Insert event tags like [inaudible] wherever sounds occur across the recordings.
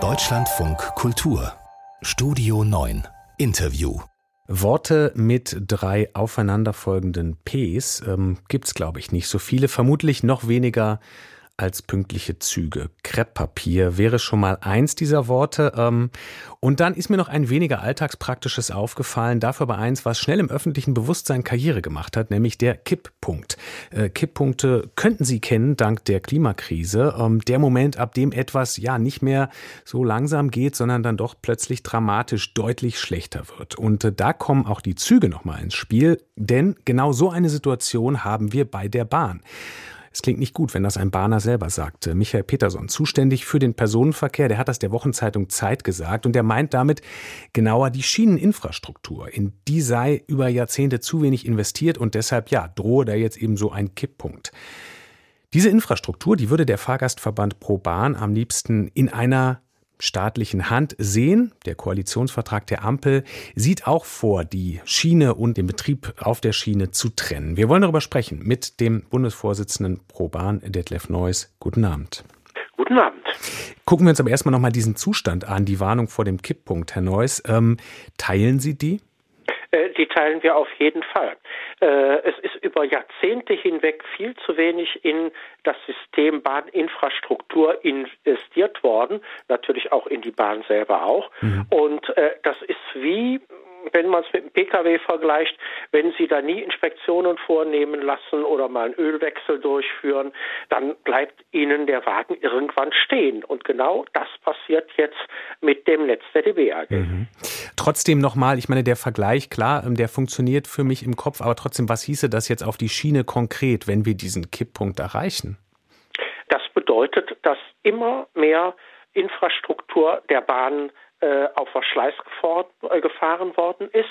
Deutschlandfunk Kultur. Studio 9 Interview. Worte mit drei aufeinanderfolgenden Ps ähm, gibt's, glaube ich, nicht so viele, vermutlich noch weniger als pünktliche Züge. Krepppapier wäre schon mal eins dieser Worte. Ähm, und dann ist mir noch ein weniger alltagspraktisches aufgefallen, dafür aber eins, was schnell im öffentlichen Bewusstsein Karriere gemacht hat, nämlich der Kipppunkt. Äh, Kipppunkte könnten Sie kennen dank der Klimakrise. Ähm, der Moment, ab dem etwas ja nicht mehr so langsam geht, sondern dann doch plötzlich dramatisch deutlich schlechter wird. Und äh, da kommen auch die Züge nochmal ins Spiel, denn genau so eine Situation haben wir bei der Bahn. Es klingt nicht gut, wenn das ein Bahner selber sagt. Michael Peterson, zuständig für den Personenverkehr, der hat das der Wochenzeitung Zeit gesagt und der meint damit genauer die Schieneninfrastruktur. In die sei über Jahrzehnte zu wenig investiert und deshalb, ja, drohe da jetzt eben so ein Kipppunkt. Diese Infrastruktur, die würde der Fahrgastverband Pro Bahn am liebsten in einer staatlichen Hand sehen. Der Koalitionsvertrag der Ampel sieht auch vor, die Schiene und den Betrieb auf der Schiene zu trennen. Wir wollen darüber sprechen mit dem Bundesvorsitzenden Pro Bahn, Detlef Neuss. Guten Abend. Guten Abend. Gucken wir uns aber erstmal nochmal diesen Zustand an, die Warnung vor dem Kipppunkt, Herr Neuss. Ähm, teilen Sie die? Die teilen wir auf jeden Fall. Äh, es ist über Jahrzehnte hinweg viel zu wenig in das System Bahninfrastruktur investiert worden, natürlich auch in die Bahn selber auch. Mhm. Und äh, das ist wie wenn man es mit dem Pkw vergleicht, wenn Sie da nie Inspektionen vornehmen lassen oder mal einen Ölwechsel durchführen, dann bleibt Ihnen der Wagen irgendwann stehen. Und genau das passiert jetzt mit dem Netz der DB AG. Mhm. Trotzdem nochmal, ich meine, der Vergleich, klar, ähm, der funktioniert für mich im Kopf, aber trotzdem, was hieße das jetzt auf die Schiene konkret, wenn wir diesen Kipppunkt erreichen? Das bedeutet, dass immer mehr Infrastruktur der Bahn auf Verschleiß äh, gefahren worden ist,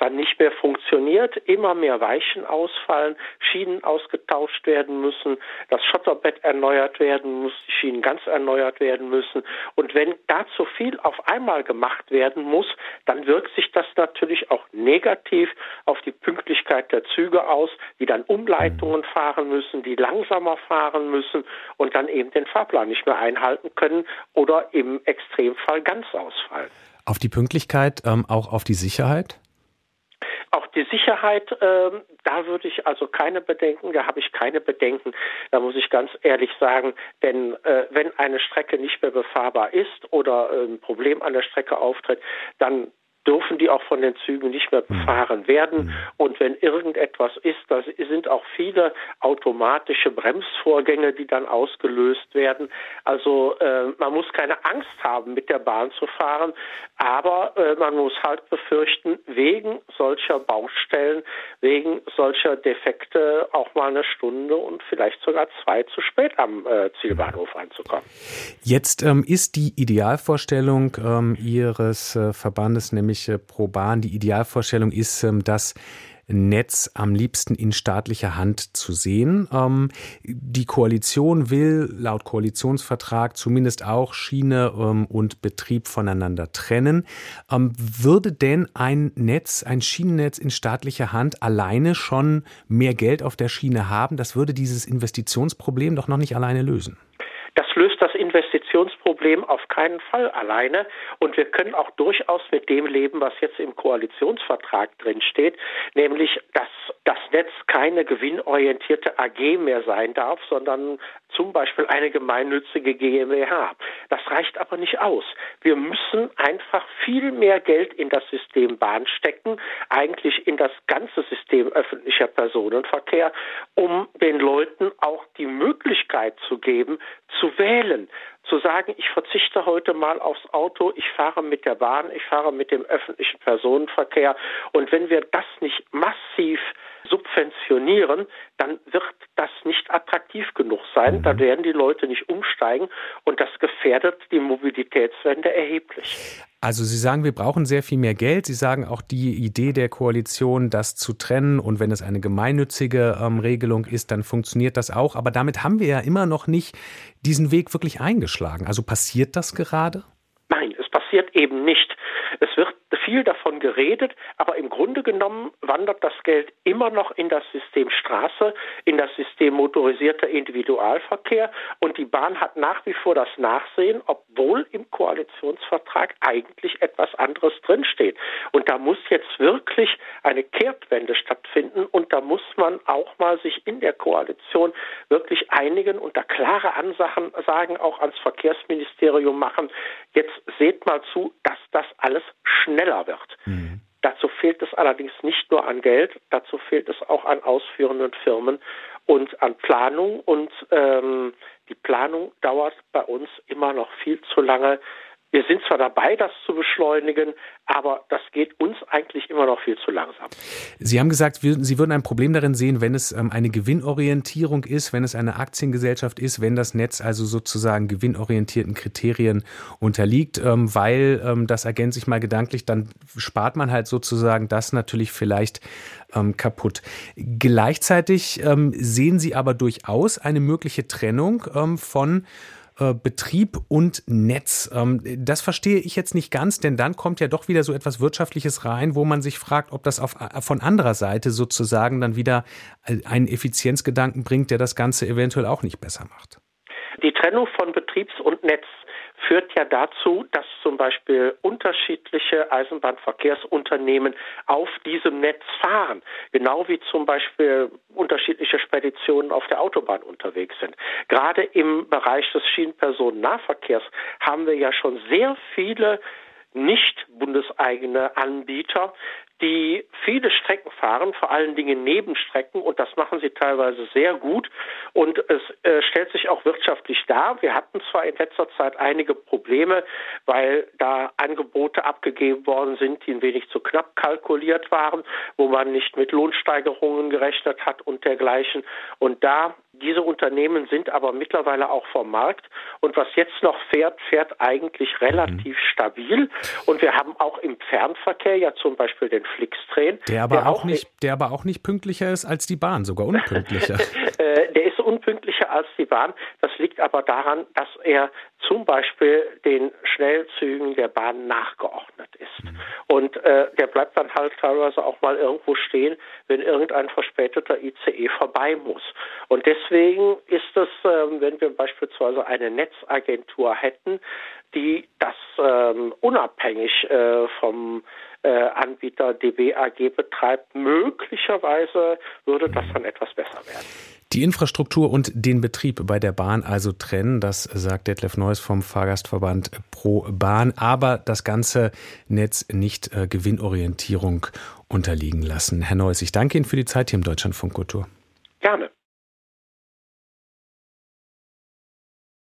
dann nicht mehr funktioniert, immer mehr Weichen ausfallen, Schienen ausgetauscht werden müssen, das Schotterbett erneuert werden muss, die Schienen ganz erneuert werden müssen. Und wenn da zu viel auf einmal gemacht werden muss, dann wirkt sich das natürlich auch negativ auf die Pünktlichkeit der Züge aus, die dann Umleitungen fahren müssen, die langsamer fahren müssen und dann eben den Fahrplan nicht mehr einhalten können oder im Extremfall ganz ausfallen. Auf die Pünktlichkeit, ähm, auch auf die Sicherheit? Auch die Sicherheit, ähm, da würde ich also keine Bedenken, da habe ich keine Bedenken, da muss ich ganz ehrlich sagen, denn äh, wenn eine Strecke nicht mehr befahrbar ist oder äh, ein Problem an der Strecke auftritt, dann dürfen die auch von den Zügen nicht mehr mhm. befahren werden. Mhm. Und wenn irgendetwas ist, da sind auch viele automatische Bremsvorgänge, die dann ausgelöst werden. Also äh, man muss keine Angst haben, mit der Bahn zu fahren, aber äh, man muss halt befürchten, wegen solcher Baustellen, wegen solcher Defekte auch mal eine Stunde und vielleicht sogar zwei zu spät am äh, Zielbahnhof anzukommen. Jetzt ähm, ist die Idealvorstellung ähm, Ihres äh, Verbandes nämlich nämlich pro Bahn. Die Idealvorstellung ist, ähm, das Netz am liebsten in staatlicher Hand zu sehen. Ähm, die Koalition will laut Koalitionsvertrag zumindest auch Schiene ähm, und Betrieb voneinander trennen. Würde denn ein Netz, ein Schienennetz in staatlicher Hand alleine schon mehr Geld auf der Schiene haben? Das würde dieses Investitionsproblem doch noch nicht alleine lösen. Das löst das Investitionsproblem auf keinen Fall alleine. Und wir können auch durchaus mit dem leben, was jetzt im Koalitionsvertrag drin steht, nämlich, dass das Netz keine gewinnorientierte AG mehr sein darf, sondern zum Beispiel eine gemeinnützige GmbH. Das reicht aber nicht aus. Wir müssen einfach viel mehr Geld in das System Bahn stecken, eigentlich in das ganze System öffentlicher Personenverkehr, um den Leuten auch die Möglichkeit zu geben, zu wählen zu sagen, ich verzichte heute mal aufs Auto, ich fahre mit der Bahn, ich fahre mit dem öffentlichen Personenverkehr. Und wenn wir das nicht massiv subventionieren, dann wird das nicht attraktiv genug sein. Mhm. Da werden die Leute nicht umsteigen und das gefährdet die Mobilitätswende erheblich. Also Sie sagen, wir brauchen sehr viel mehr Geld. Sie sagen auch die Idee der Koalition, das zu trennen und wenn es eine gemeinnützige ähm, Regelung ist, dann funktioniert das auch. Aber damit haben wir ja immer noch nicht diesen Weg wirklich eingeschlagen. Also passiert das gerade? Nein, es passiert eben nicht. Es wird viel davon geredet, aber im Grunde genommen wandert das Geld immer noch in das System Straße, in das System motorisierter Individualverkehr und die Bahn hat nach wie vor das Nachsehen, obwohl im Koalitionsvertrag eigentlich etwas anderes drinsteht. Und da muss jetzt wirklich eine Kehrtwende stattfinden und da muss man auch mal sich in der Koalition wirklich einigen und da klare Ansagen sagen, auch ans Verkehrsministerium machen. Jetzt seht mal zu, dass das alles schneller wird. Mhm. Dazu fehlt es allerdings nicht nur an Geld, dazu fehlt es auch an ausführenden Firmen und an Planung. Und ähm, die Planung dauert bei uns immer noch viel zu lange. Wir sind zwar dabei, das zu beschleunigen, aber das geht uns eigentlich immer noch viel zu langsam. Sie haben gesagt, Sie würden ein Problem darin sehen, wenn es ähm, eine Gewinnorientierung ist, wenn es eine Aktiengesellschaft ist, wenn das Netz also sozusagen gewinnorientierten Kriterien unterliegt, ähm, weil ähm, das ergänzt sich mal gedanklich, dann spart man halt sozusagen das natürlich vielleicht kaputt. Gleichzeitig sehen Sie aber durchaus eine mögliche Trennung von äh, Betrieb und Netz. Ähm, das verstehe ich jetzt nicht ganz, denn dann kommt ja doch wieder so etwas Wirtschaftliches rein, wo man sich fragt, ob das auf, äh, von anderer Seite sozusagen dann wieder einen Effizienzgedanken bringt, der das Ganze eventuell auch nicht besser macht. Die Trennung von Betriebs- und Netz führt ja dazu, dass zum Beispiel unterschiedliche Eisenbahnverkehrsunternehmen auf diesem Netz fahren, genau wie zum Beispiel unterschiedliche Speditionen auf der Autobahn unterwegs sind. Gerade im Bereich des Schienenpersonennahverkehrs haben wir ja schon sehr viele nicht bundeseigene Anbieter, die viele Strecken fahren, vor allen Dingen Nebenstrecken, und das machen sie teilweise sehr gut. Und es äh, stellt sich auch wirtschaftlich dar. Wir hatten zwar in letzter Zeit einige Probleme, weil da Angebote abgegeben worden sind, die ein wenig zu knapp kalkuliert waren, wo man nicht mit Lohnsteigerungen gerechnet hat und dergleichen. Und da diese Unternehmen sind aber mittlerweile auch vom Markt. Und was jetzt noch fährt, fährt eigentlich relativ mhm. stabil. Und wir haben auch im Fernverkehr ja zum Beispiel den Flixtrain. Der aber, der auch, nicht, der aber auch nicht pünktlicher ist als die Bahn, sogar [laughs] unpünktlicher. Äh, der ist unpünktlicher als die Bahn. Das liegt aber daran, dass er zum Beispiel den Schnellzügen der Bahn nachgeordnet ist. Mhm. Und äh, der bleibt dann halt teilweise auch mal irgendwo stehen, wenn irgendein verspäteter ICE vorbei muss. Und deswegen ist es, äh, wenn wir beispielsweise eine Netzagentur hätten, die das ähm, unabhängig äh, vom äh, Anbieter DBAG betreibt. Möglicherweise würde das dann etwas besser werden. Die Infrastruktur und den Betrieb bei der Bahn also trennen, das sagt Detlef Neuss vom Fahrgastverband Pro Bahn, aber das ganze Netz nicht äh, Gewinnorientierung unterliegen lassen. Herr Neuss, ich danke Ihnen für die Zeit hier im Deutschlandfunk Kultur. Gerne.